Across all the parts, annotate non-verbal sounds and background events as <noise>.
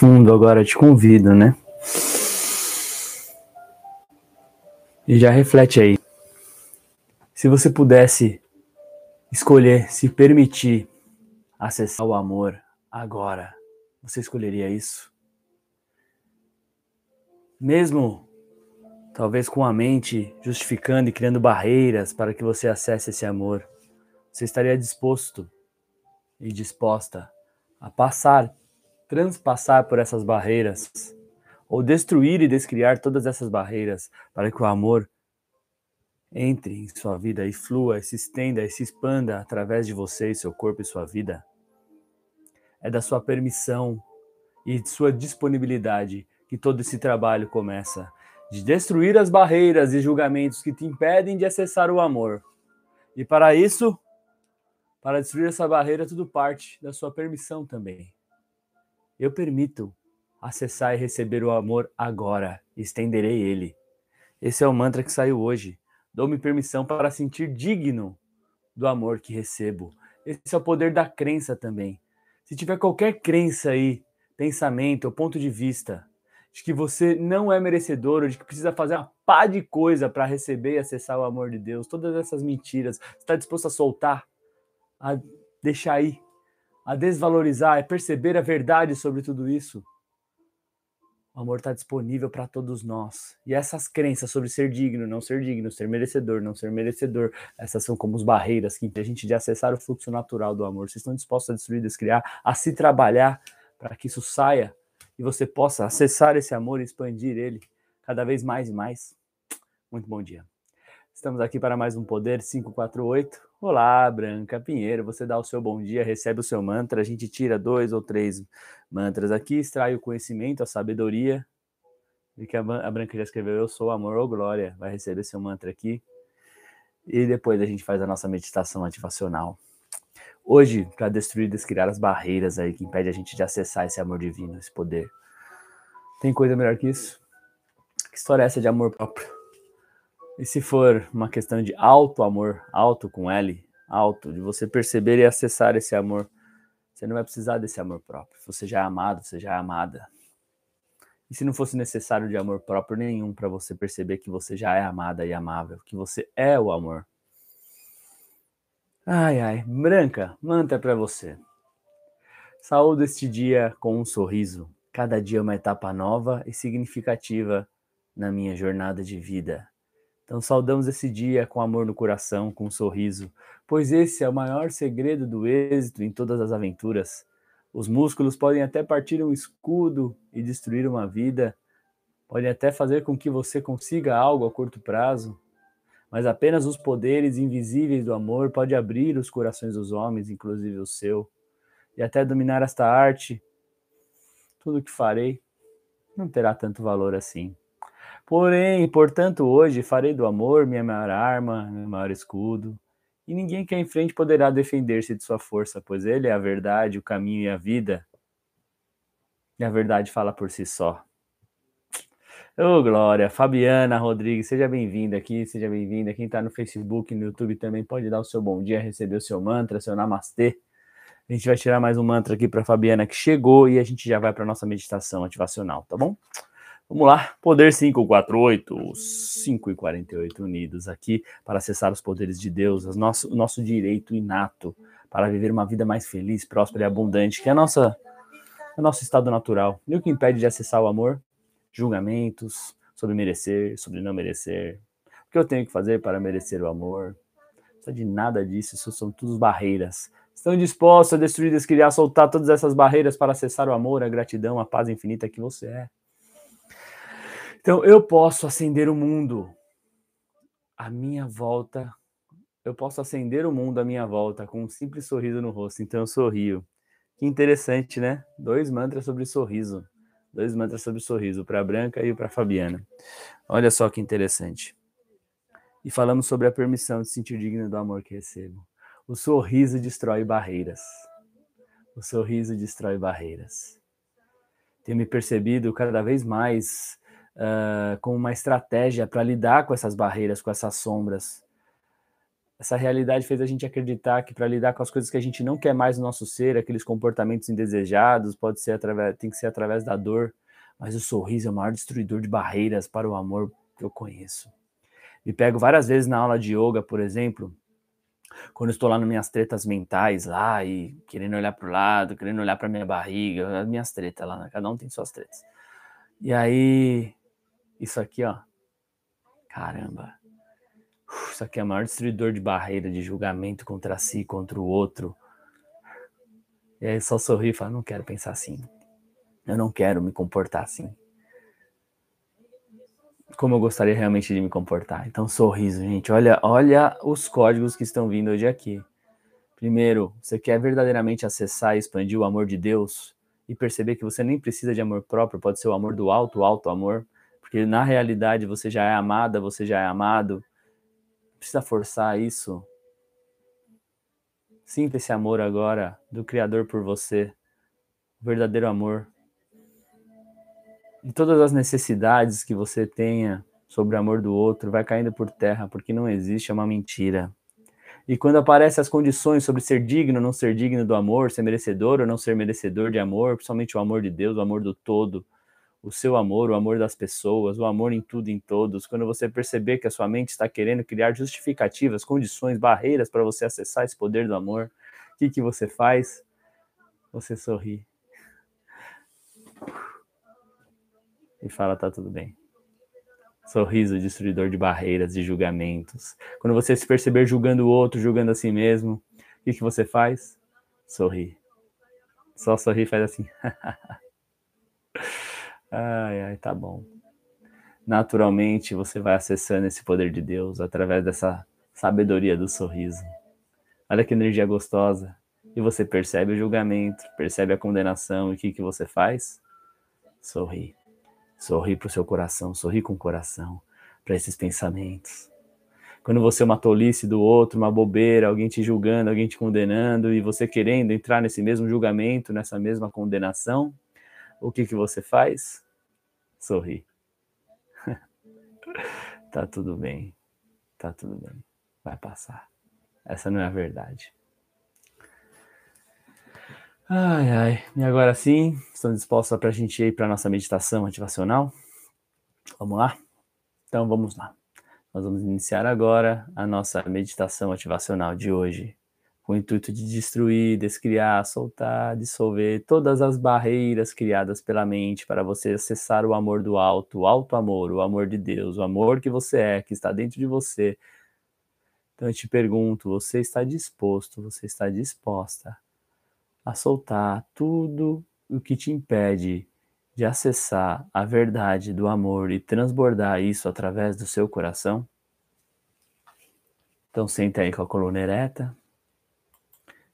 fundo agora, te convido, né? E já reflete aí. Se você pudesse escolher, se permitir acessar o amor agora, você escolheria isso? Mesmo talvez com a mente justificando e criando barreiras para que você acesse esse amor, você estaria disposto e disposta a passar, transpassar por essas barreiras, ou destruir e descriar todas essas barreiras para que o amor entre em sua vida e flua, e se estenda e se expanda através de você, seu corpo e sua vida. É da sua permissão e de sua disponibilidade que todo esse trabalho começa de destruir as barreiras e julgamentos que te impedem de acessar o amor. E para isso, para destruir essa barreira, tudo parte da sua permissão também. Eu permito acessar e receber o amor agora, estenderei ele. Esse é o mantra que saiu hoje. Dou-me permissão para sentir digno do amor que recebo. Esse é o poder da crença também. Se tiver qualquer crença aí, pensamento ou ponto de vista de que você não é merecedor, ou de que precisa fazer uma pá de coisa para receber e acessar o amor de Deus, todas essas mentiras, está disposto a soltar, a deixar ir, a desvalorizar, a perceber a verdade sobre tudo isso? O amor está disponível para todos nós. E essas crenças sobre ser digno, não ser digno, ser merecedor, não ser merecedor, essas são como as barreiras que impedem a gente de acessar o fluxo natural do amor. Vocês estão dispostos a destruir, descriar, a se trabalhar para que isso saia e você possa acessar esse amor e expandir ele cada vez mais e mais. Muito bom dia. Estamos aqui para mais um Poder 548. Olá, Branca Pinheiro. Você dá o seu bom dia, recebe o seu mantra. A gente tira dois ou três mantras aqui, extrai o conhecimento, a sabedoria. E que a Branca já escreveu: Eu sou amor ou glória. Vai receber seu mantra aqui. E depois a gente faz a nossa meditação ativacional. Hoje, para destruir e descriar as barreiras aí que impede a gente de acessar esse amor divino, esse poder. Tem coisa melhor que isso? Que história é essa de amor próprio? E se for uma questão de alto amor, alto com L, alto, de você perceber e acessar esse amor, você não vai precisar desse amor próprio. Você já é amado, você já é amada. E se não fosse necessário de amor próprio nenhum para você perceber que você já é amada e amável, que você é o amor, Ai, ai, branca, manta para você. Saúde este dia com um sorriso. Cada dia é uma etapa nova e significativa na minha jornada de vida. Então saudamos esse dia com amor no coração, com um sorriso, pois esse é o maior segredo do êxito em todas as aventuras. Os músculos podem até partir um escudo e destruir uma vida, podem até fazer com que você consiga algo a curto prazo, mas apenas os poderes invisíveis do amor pode abrir os corações dos homens, inclusive o seu, e até dominar esta arte. Tudo o que farei não terá tanto valor assim. Porém, portanto, hoje farei do amor minha maior arma, meu maior escudo, e ninguém que é em frente poderá defender-se de sua força, pois ele é a verdade, o caminho e a vida. E a verdade fala por si só. Ô, oh, Glória, Fabiana Rodrigues, seja bem-vinda aqui, seja bem-vinda. Quem está no Facebook, no YouTube também pode dar o seu bom dia, receber o seu mantra, seu namastê. A gente vai tirar mais um mantra aqui para Fabiana que chegou e a gente já vai para nossa meditação ativacional, tá bom? Vamos lá, poder 548, 5 e 48 unidos aqui para acessar os poderes de Deus, o nosso, nosso direito inato para viver uma vida mais feliz, próspera e abundante, que é a nossa, é o nosso estado natural. E o que impede de acessar o amor? julgamentos sobre merecer, sobre não merecer. O que eu tenho que fazer para merecer o amor? Não de nada disso, isso são tudo barreiras. Estão dispostos a destruir, descriar, soltar todas essas barreiras para acessar o amor, a gratidão, a paz infinita que você é. Então, eu posso acender o mundo à minha volta. Eu posso acender o mundo à minha volta com um simples sorriso no rosto. Então, eu sorrio. Que interessante, né? Dois mantras sobre sorriso. Dois mantras sobre sorriso, para a Branca e para a Fabiana. Olha só que interessante. E falamos sobre a permissão de sentir digno do amor que recebo. O sorriso destrói barreiras. O sorriso destrói barreiras. Tenho me percebido cada vez mais uh, com uma estratégia para lidar com essas barreiras, com essas sombras. essa realidade fez a gente acreditar que para lidar com as coisas que a gente não quer mais no nosso ser, aqueles comportamentos indesejados, pode ser através, tem que ser através da dor, mas o sorriso é o maior destruidor de barreiras para o amor que eu conheço. Me pego várias vezes na aula de yoga, por exemplo, quando estou lá nas minhas tretas mentais lá e querendo olhar para o lado, querendo olhar para minha barriga, as minhas tretas lá, né? cada um tem suas tretas. E aí, isso aqui, ó, caramba, isso aqui é o maior destruidor de barreira, de julgamento contra si, contra o outro. E aí só sorri e fala, não quero pensar assim, eu não quero me comportar assim como eu gostaria realmente de me comportar. Então, sorriso, gente. Olha, olha os códigos que estão vindo hoje aqui. Primeiro, você quer verdadeiramente acessar e expandir o amor de Deus e perceber que você nem precisa de amor próprio, pode ser o amor do alto, alto amor, porque na realidade você já é amada, você já é amado. Não precisa forçar isso. Sinta esse amor agora do Criador por você, o verdadeiro amor e todas as necessidades que você tenha sobre o amor do outro vai caindo por terra, porque não existe, é uma mentira. E quando aparecem as condições sobre ser digno ou não ser digno do amor, ser merecedor ou não ser merecedor de amor, principalmente o amor de Deus, o amor do todo, o seu amor, o amor das pessoas, o amor em tudo e em todos, quando você perceber que a sua mente está querendo criar justificativas, condições, barreiras para você acessar esse poder do amor, o que, que você faz? Você sorri. e fala: tá tudo bem. Sorriso destruidor de barreiras, de julgamentos. Quando você se perceber julgando o outro, julgando a si mesmo, o que, que você faz? Sorri. Só sorri e faz assim. <laughs> ai, ai, tá bom. Naturalmente você vai acessando esse poder de Deus através dessa sabedoria do sorriso. Olha que energia gostosa. E você percebe o julgamento, percebe a condenação, e o que, que você faz? Sorri. Sorri para o seu coração, sorri com o coração para esses pensamentos. Quando você é uma tolice do outro, uma bobeira, alguém te julgando, alguém te condenando e você querendo entrar nesse mesmo julgamento, nessa mesma condenação, o que que você faz? Sorri. <laughs> tá tudo bem. Tá tudo bem. Vai passar. Essa não é a verdade. Ai, ai. E agora sim, estão dispostos para a gente ir para a nossa meditação ativacional? Vamos lá? Então vamos lá. Nós vamos iniciar agora a nossa meditação ativacional de hoje, com o intuito de destruir, descriar, soltar, dissolver todas as barreiras criadas pela mente para você acessar o amor do alto, o alto amor, o amor de Deus, o amor que você é, que está dentro de você. Então eu te pergunto, você está disposto, você está disposta a soltar tudo o que te impede de acessar a verdade do amor e transbordar isso através do seu coração? Então senta aí com a coluna ereta,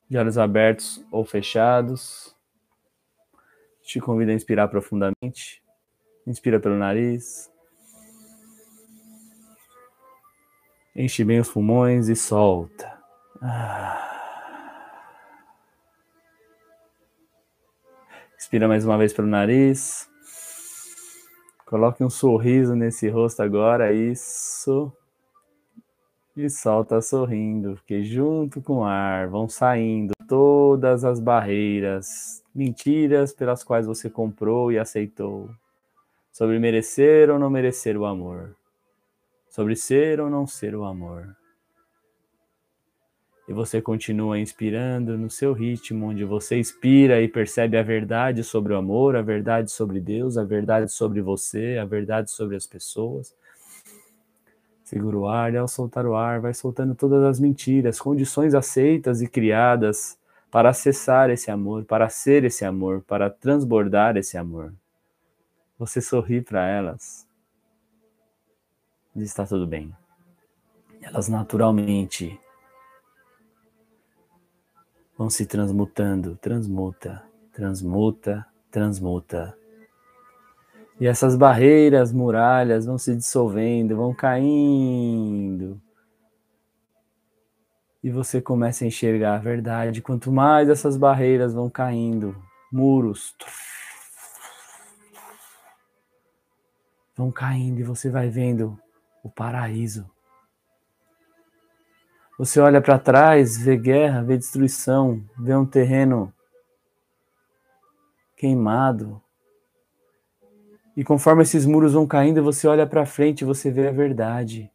de olhos abertos ou fechados. Te convido a inspirar profundamente. Inspira pelo nariz. Enche bem os pulmões e solta. Ah. Inspira mais uma vez pelo nariz. Coloque um sorriso nesse rosto agora, isso. E solta sorrindo, porque junto com o ar vão saindo todas as barreiras, mentiras pelas quais você comprou e aceitou. Sobre merecer ou não merecer o amor. Sobre ser ou não ser o amor e você continua inspirando no seu ritmo, onde você inspira e percebe a verdade sobre o amor, a verdade sobre Deus, a verdade sobre você, a verdade sobre as pessoas. Segura o ar e ao soltar o ar, vai soltando todas as mentiras, condições aceitas e criadas para acessar esse amor, para ser esse amor, para transbordar esse amor. Você sorri para elas e está tudo bem. Elas naturalmente vão se transmutando, transmuta, transmuta, transmuta. E essas barreiras, muralhas vão se dissolvendo, vão caindo. E você começa a enxergar a verdade. Quanto mais essas barreiras vão caindo, muros vão caindo e você vai vendo o paraíso. Você olha para trás, vê guerra, vê destruição, vê um terreno queimado. E conforme esses muros vão caindo, você olha para frente, você vê a verdade.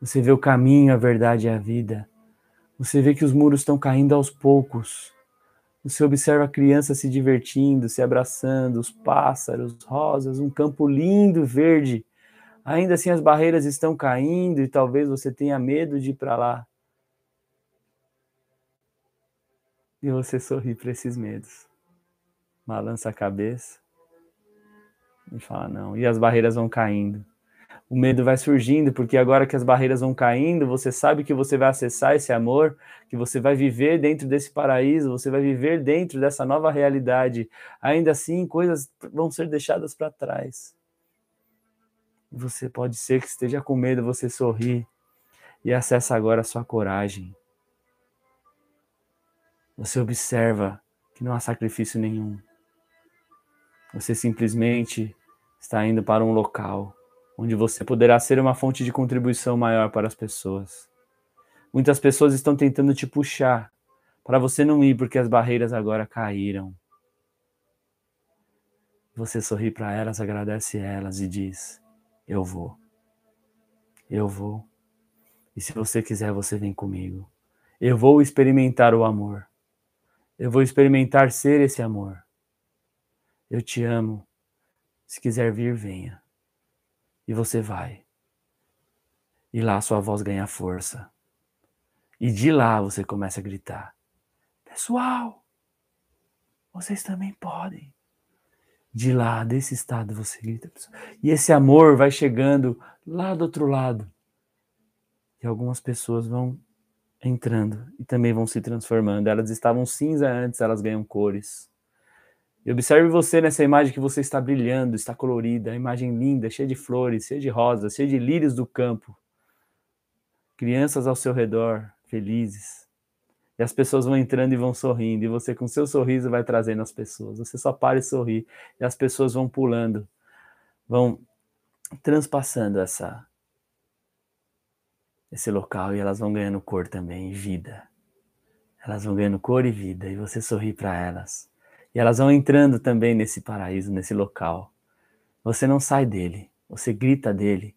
Você vê o caminho, a verdade e a vida. Você vê que os muros estão caindo aos poucos. Você observa a criança se divertindo, se abraçando, os pássaros, rosas, um campo lindo, verde. Ainda assim, as barreiras estão caindo e talvez você tenha medo de ir para lá. E você sorri para esses medos. Balança a cabeça e fala: não. E as barreiras vão caindo o medo vai surgindo, porque agora que as barreiras vão caindo, você sabe que você vai acessar esse amor, que você vai viver dentro desse paraíso, você vai viver dentro dessa nova realidade. Ainda assim, coisas vão ser deixadas para trás. Você pode ser que esteja com medo, você sorri e acessa agora a sua coragem. Você observa que não há sacrifício nenhum. Você simplesmente está indo para um local onde você poderá ser uma fonte de contribuição maior para as pessoas. Muitas pessoas estão tentando te puxar para você não ir porque as barreiras agora caíram. Você sorri para elas, agradece elas e diz: Eu vou. Eu vou. E se você quiser, você vem comigo. Eu vou experimentar o amor. Eu vou experimentar ser esse amor. Eu te amo. Se quiser vir, venha. E você vai. E lá sua voz ganha força. E de lá você começa a gritar: Pessoal, vocês também podem. De lá, desse estado, você grita. E esse amor vai chegando lá do outro lado. E algumas pessoas vão entrando e também vão se transformando. Elas estavam cinza antes, elas ganham cores. E observe você nessa imagem que você está brilhando, está colorida, imagem linda, cheia de flores, cheia de rosas, cheia de lírios do campo. Crianças ao seu redor, felizes. E as pessoas vão entrando e vão sorrindo, e você com seu sorriso vai trazendo as pessoas. Você só para e sorri, e as pessoas vão pulando, vão transpassando essa esse local e elas vão ganhando cor também, vida. Elas vão ganhando cor e vida, e você sorri para elas. E elas vão entrando também nesse paraíso, nesse local. Você não sai dele, você grita dele,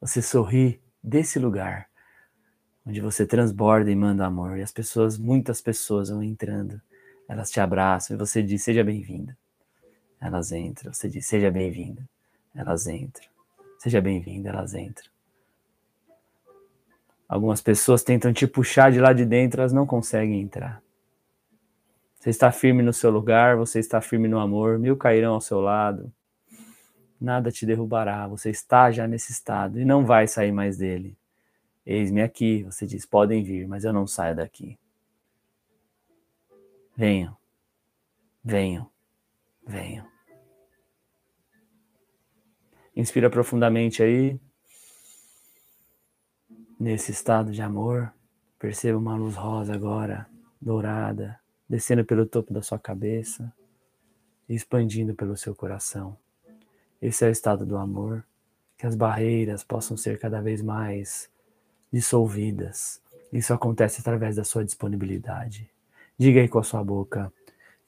você sorri desse lugar, onde você transborda e manda amor. E as pessoas, muitas pessoas vão entrando, elas te abraçam e você diz: Seja bem-vinda. Elas entram, você diz: Seja bem-vinda. Elas entram. Seja bem-vinda, elas entram. Algumas pessoas tentam te puxar de lá de dentro, elas não conseguem entrar. Você está firme no seu lugar, você está firme no amor, mil cairão ao seu lado. Nada te derrubará, você está já nesse estado e não vai sair mais dele. Eis-me aqui, você diz: podem vir, mas eu não saio daqui. Venham, venham, venham. Inspira profundamente aí. Nesse estado de amor, perceba uma luz rosa agora, dourada, descendo pelo topo da sua cabeça expandindo pelo seu coração. Esse é o estado do amor, que as barreiras possam ser cada vez mais dissolvidas. Isso acontece através da sua disponibilidade. Diga aí com a sua boca: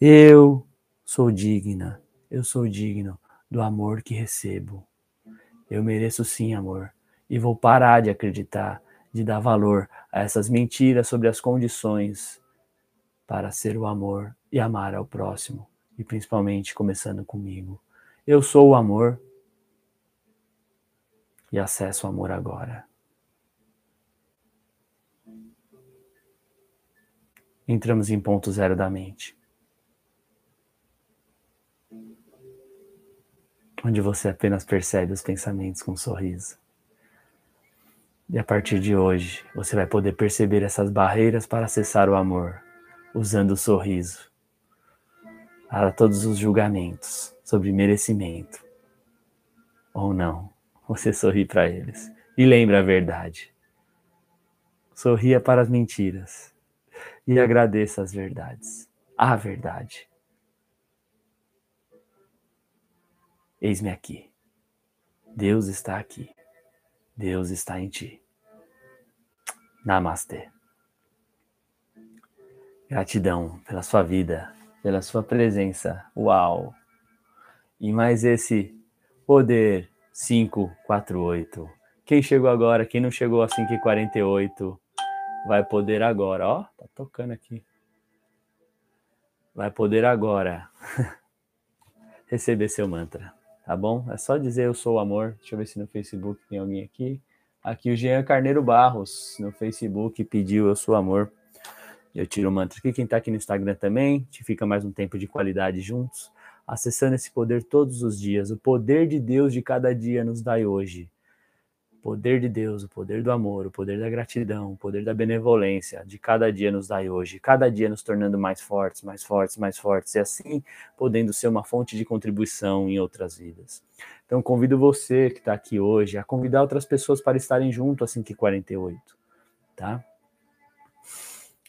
Eu sou digna, eu sou digno do amor que recebo. Eu mereço sim amor e vou parar de acreditar, de dar valor a essas mentiras sobre as condições para ser o amor e amar ao próximo, e principalmente começando comigo. Eu sou o amor e acesso o amor agora. Entramos em ponto zero da mente. Onde você apenas percebe os pensamentos com um sorriso. E a partir de hoje, você vai poder perceber essas barreiras para acessar o amor usando o sorriso para todos os julgamentos sobre merecimento ou não. Você sorri para eles e lembra a verdade. Sorria para as mentiras e agradeça as verdades. A verdade. Eis-me aqui. Deus está aqui. Deus está em ti. Namastê. Gratidão pela sua vida, pela sua presença. Uau! E mais esse poder 548. Quem chegou agora, quem não chegou a 5h48, vai poder agora, ó, tá tocando aqui. Vai poder agora <laughs> receber seu mantra, tá bom? É só dizer eu sou o amor. Deixa eu ver se no Facebook tem alguém aqui. Aqui o Jean Carneiro Barros no Facebook pediu eu sou amor. Eu tiro o mantra aqui. Quem está aqui no Instagram também, te fica mais um tempo de qualidade juntos, acessando esse poder todos os dias. O poder de Deus de cada dia nos dai hoje. O poder de Deus, o poder do amor, o poder da gratidão, o poder da benevolência de cada dia nos dai hoje. Cada dia nos tornando mais fortes, mais fortes, mais fortes. E assim podendo ser uma fonte de contribuição em outras vidas. Então convido você que está aqui hoje a convidar outras pessoas para estarem junto assim que 48, tá?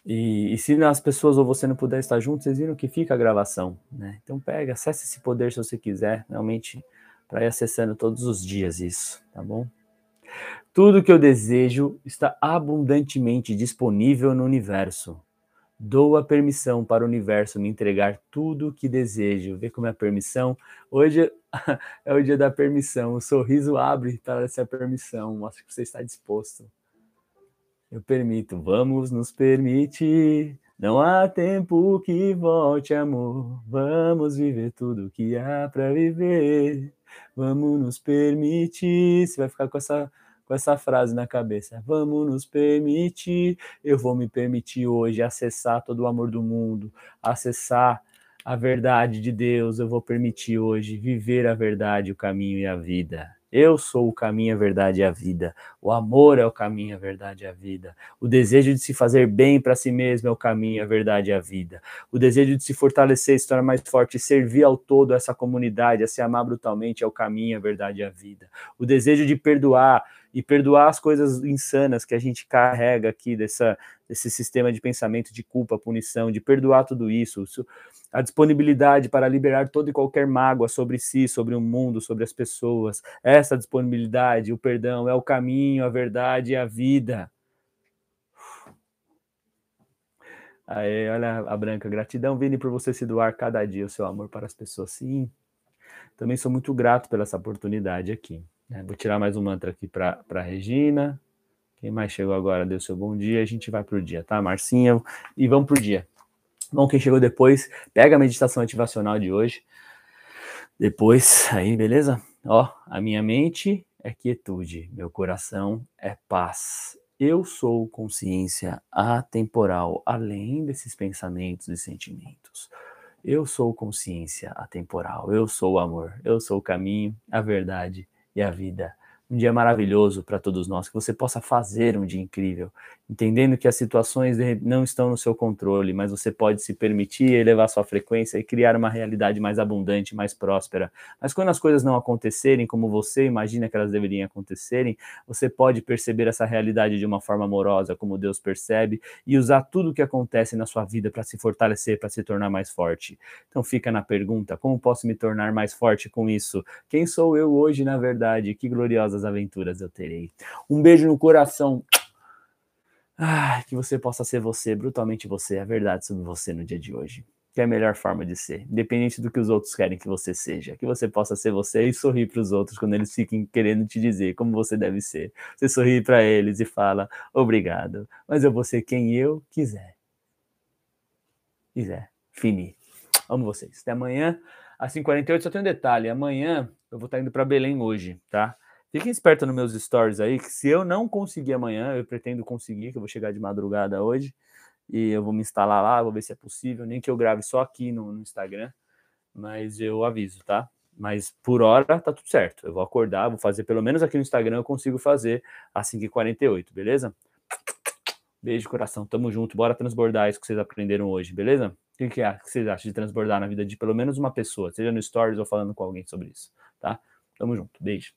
E, e, se as pessoas ou você não puder estar juntos, vocês viram que fica a gravação, né? Então pega, acesse esse poder se você quiser, realmente, para ir acessando todos os dias isso, tá bom? Tudo que eu desejo está abundantemente disponível no universo. Dou a permissão para o universo me entregar tudo o que desejo. Vê como é a permissão? Hoje <laughs> é o dia da permissão. O sorriso abre para essa permissão. Mostra que você está disposto. Eu permito, vamos nos permitir. Não há tempo que volte, amor. Vamos viver tudo que há para viver. Vamos nos permitir. Você vai ficar com essa com essa frase na cabeça. Vamos nos permitir. Eu vou me permitir hoje acessar todo o amor do mundo, acessar a verdade de Deus. Eu vou permitir hoje viver a verdade, o caminho e a vida. Eu sou o caminho, a verdade e a vida. O amor é o caminho, a verdade e a vida. O desejo de se fazer bem para si mesmo é o caminho, a verdade e a vida. O desejo de se fortalecer, se tornar mais forte, servir ao todo essa comunidade, a se amar brutalmente é o caminho, a verdade e a vida. O desejo de perdoar e perdoar as coisas insanas que a gente carrega aqui dessa, desse sistema de pensamento de culpa, punição, de perdoar tudo isso. a disponibilidade para liberar toda e qualquer mágoa sobre si, sobre o mundo, sobre as pessoas. Essa disponibilidade, o perdão, é o caminho, a verdade e a vida. Aí, olha a branca, gratidão, Vini, por você se doar cada dia o seu amor para as pessoas. Sim, também sou muito grato pela essa oportunidade aqui. Né? Vou tirar mais um mantra aqui para a Regina. Quem mais chegou agora, deu seu bom dia. A gente vai para o dia, tá, Marcinha? E vamos para o dia. Bom, quem chegou depois, pega a meditação ativacional de hoje. Depois, aí, beleza? Ó, a minha mente é quietude, meu coração é paz. Eu sou consciência atemporal, além desses pensamentos e sentimentos. Eu sou consciência atemporal, eu sou o amor, eu sou o caminho, a verdade e a vida. Um dia maravilhoso para todos nós, que você possa fazer um dia incrível, entendendo que as situações não estão no seu controle, mas você pode se permitir elevar sua frequência e criar uma realidade mais abundante, mais próspera. Mas quando as coisas não acontecerem como você imagina que elas deveriam acontecerem, você pode perceber essa realidade de uma forma amorosa, como Deus percebe, e usar tudo o que acontece na sua vida para se fortalecer, para se tornar mais forte. Então fica na pergunta: como posso me tornar mais forte com isso? Quem sou eu hoje, na verdade? Que gloriosas aventuras eu terei. Um beijo no coração. Ah, que você possa ser você, brutalmente você, a verdade sobre você no dia de hoje. Que é a melhor forma de ser, independente do que os outros querem que você seja. Que você possa ser você e sorrir para os outros quando eles fiquem querendo te dizer como você deve ser. Você sorri para eles e fala: obrigado, mas eu vou ser quem eu quiser. Quiser. Fini. Amo vocês. Até amanhã, às 5h48. Só tem um detalhe: amanhã eu vou estar indo para Belém hoje, tá? Fiquem espertos nos meus stories aí, que se eu não conseguir amanhã, eu pretendo conseguir, que eu vou chegar de madrugada hoje, e eu vou me instalar lá, vou ver se é possível, nem que eu grave só aqui no, no Instagram, mas eu aviso, tá? Mas por hora tá tudo certo. Eu vou acordar, vou fazer pelo menos aqui no Instagram, eu consigo fazer às 5h48, beleza? Beijo, coração. Tamo junto. Bora transbordar isso que vocês aprenderam hoje, beleza? O que, é, que vocês acham de transbordar na vida de pelo menos uma pessoa, seja no Stories ou falando com alguém sobre isso, tá? Tamo junto. Beijo.